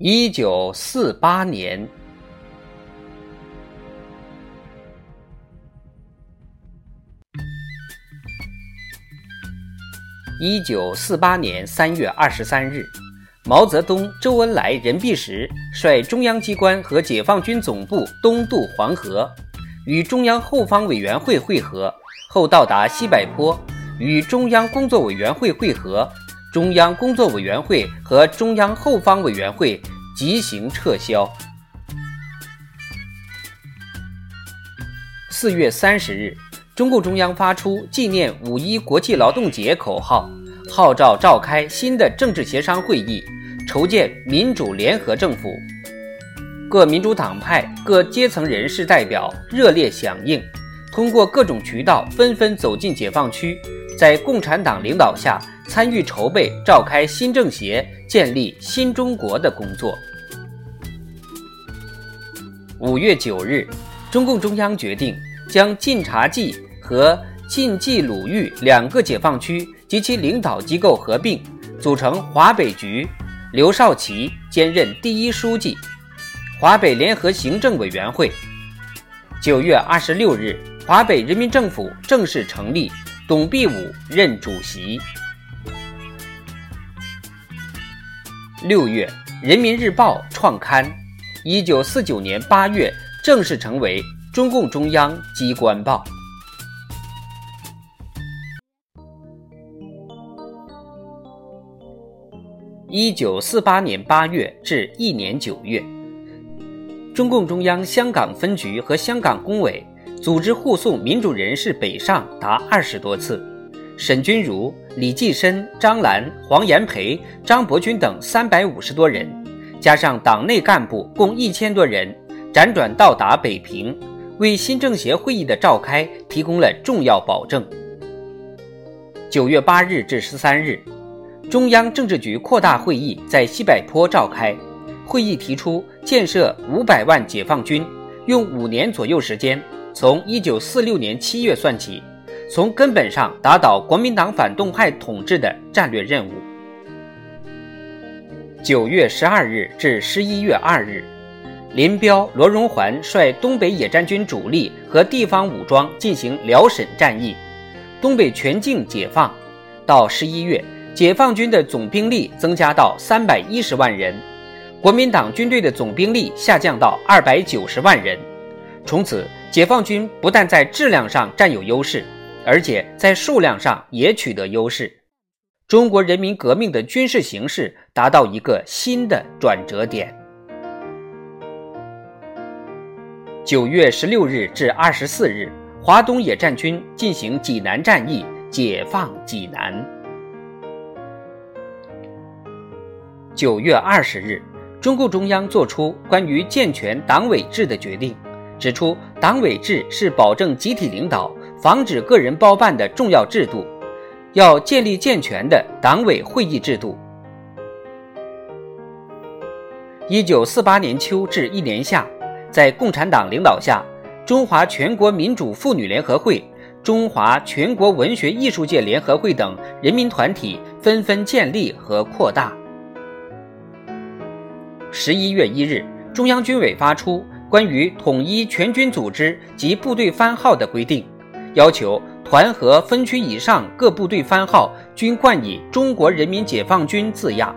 一九四八年，一九四八年三月二十三日，毛泽东、周恩来、任弼时率中央机关和解放军总部东渡黄河。与中央后方委员会会合后，到达西柏坡，与中央工作委员会会合。中央工作委员会和中央后方委员会即行撤销。四月三十日，中共中央发出纪念五一国际劳动节口号，号召召开新的政治协商会议，筹建民主联合政府。各民主党派、各阶层人士代表热烈响应，通过各种渠道纷纷走进解放区，在共产党领导下参与筹备召开新政协、建立新中国的工作。五月九日，中共中央决定将晋察冀和晋冀鲁豫两个解放区及其领导机构合并，组成华北局，刘少奇兼任第一书记。华北联合行政委员会，九月二十六日，华北人民政府正式成立，董必武任主席。六月，《人民日报》创刊，一九四九年八月正式成为中共中央机关报。一九四八年八月至一年九月。中共中央香港分局和香港工委组织护送民主人士北上达二十多次，沈钧儒、李济深、张澜、黄炎培、张伯钧等三百五十多人，加上党内干部共一千多人，辗转到达北平，为新政协会议的召开提供了重要保证。九月八日至十三日，中央政治局扩大会议在西柏坡召开。会议提出建设五百万解放军，用五年左右时间，从一九四六年七月算起，从根本上打倒国民党反动派统治的战略任务。九月十二日至十一月二日，林彪、罗荣桓率东北野战军主力和地方武装进行辽沈战役，东北全境解放。到十一月，解放军的总兵力增加到三百一十万人。国民党军队的总兵力下降到二百九十万人，从此解放军不但在质量上占有优势，而且在数量上也取得优势。中国人民革命的军事形势达到一个新的转折点。九月十六日至二十四日，华东野战军进行济南战役，解放济南。九月二十日。中共中央作出关于健全党委制的决定，指出党委制是保证集体领导、防止个人包办的重要制度，要建立健全的党委会议制度。一九四八年秋至一年夏，在共产党领导下，中华全国民主妇女联合会、中华全国文学艺术界联合会等人民团体纷纷建立和扩大。十一月一日，中央军委发出关于统一全军组织及部队番号的规定，要求团和分区以上各部队番号均冠以“中国人民解放军”字样。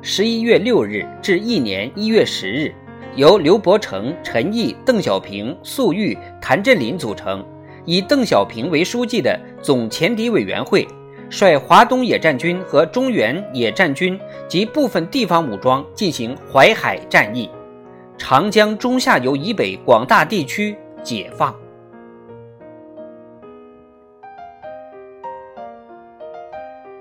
十一月六日至一年一月十日，由刘伯承、陈毅、邓小平、粟裕、谭震林组成，以邓小平为书记的总前敌委员会。率华东野战军和中原野战军及部分地方武装进行淮海战役，长江中下游以北广大地区解放。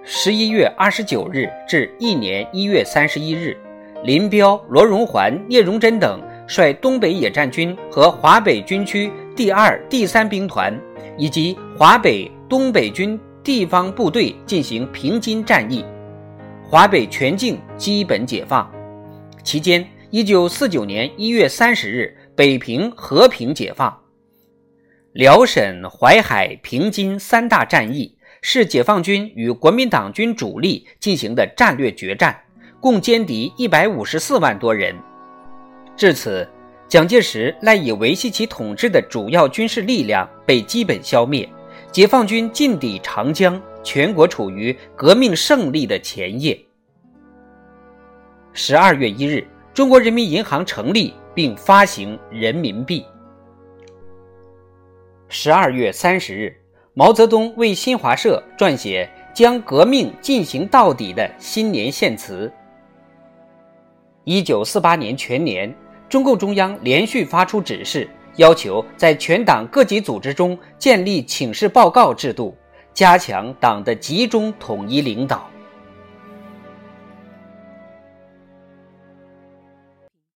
十一月二十九日至一年一月三十一日，林彪、罗荣桓、聂荣臻等率东北野战军和华北军区第二、第三兵团以及华北、东北军地方部队进行平津战役，华北全境基本解放。期间，一九四九年一月三十日，北平和平解放。辽沈、淮海、平津三大战役。是解放军与国民党军主力进行的战略决战，共歼敌一百五十四万多人。至此，蒋介石赖以维系其统治的主要军事力量被基本消灭，解放军进抵长江，全国处于革命胜利的前夜。十二月一日，中国人民银行成立并发行人民币。十二月三十日。毛泽东为新华社撰写“将革命进行到底”的新年献词。一九四八年全年，中共中央连续发出指示，要求在全党各级组织中建立请示报告制度，加强党的集中统一领导。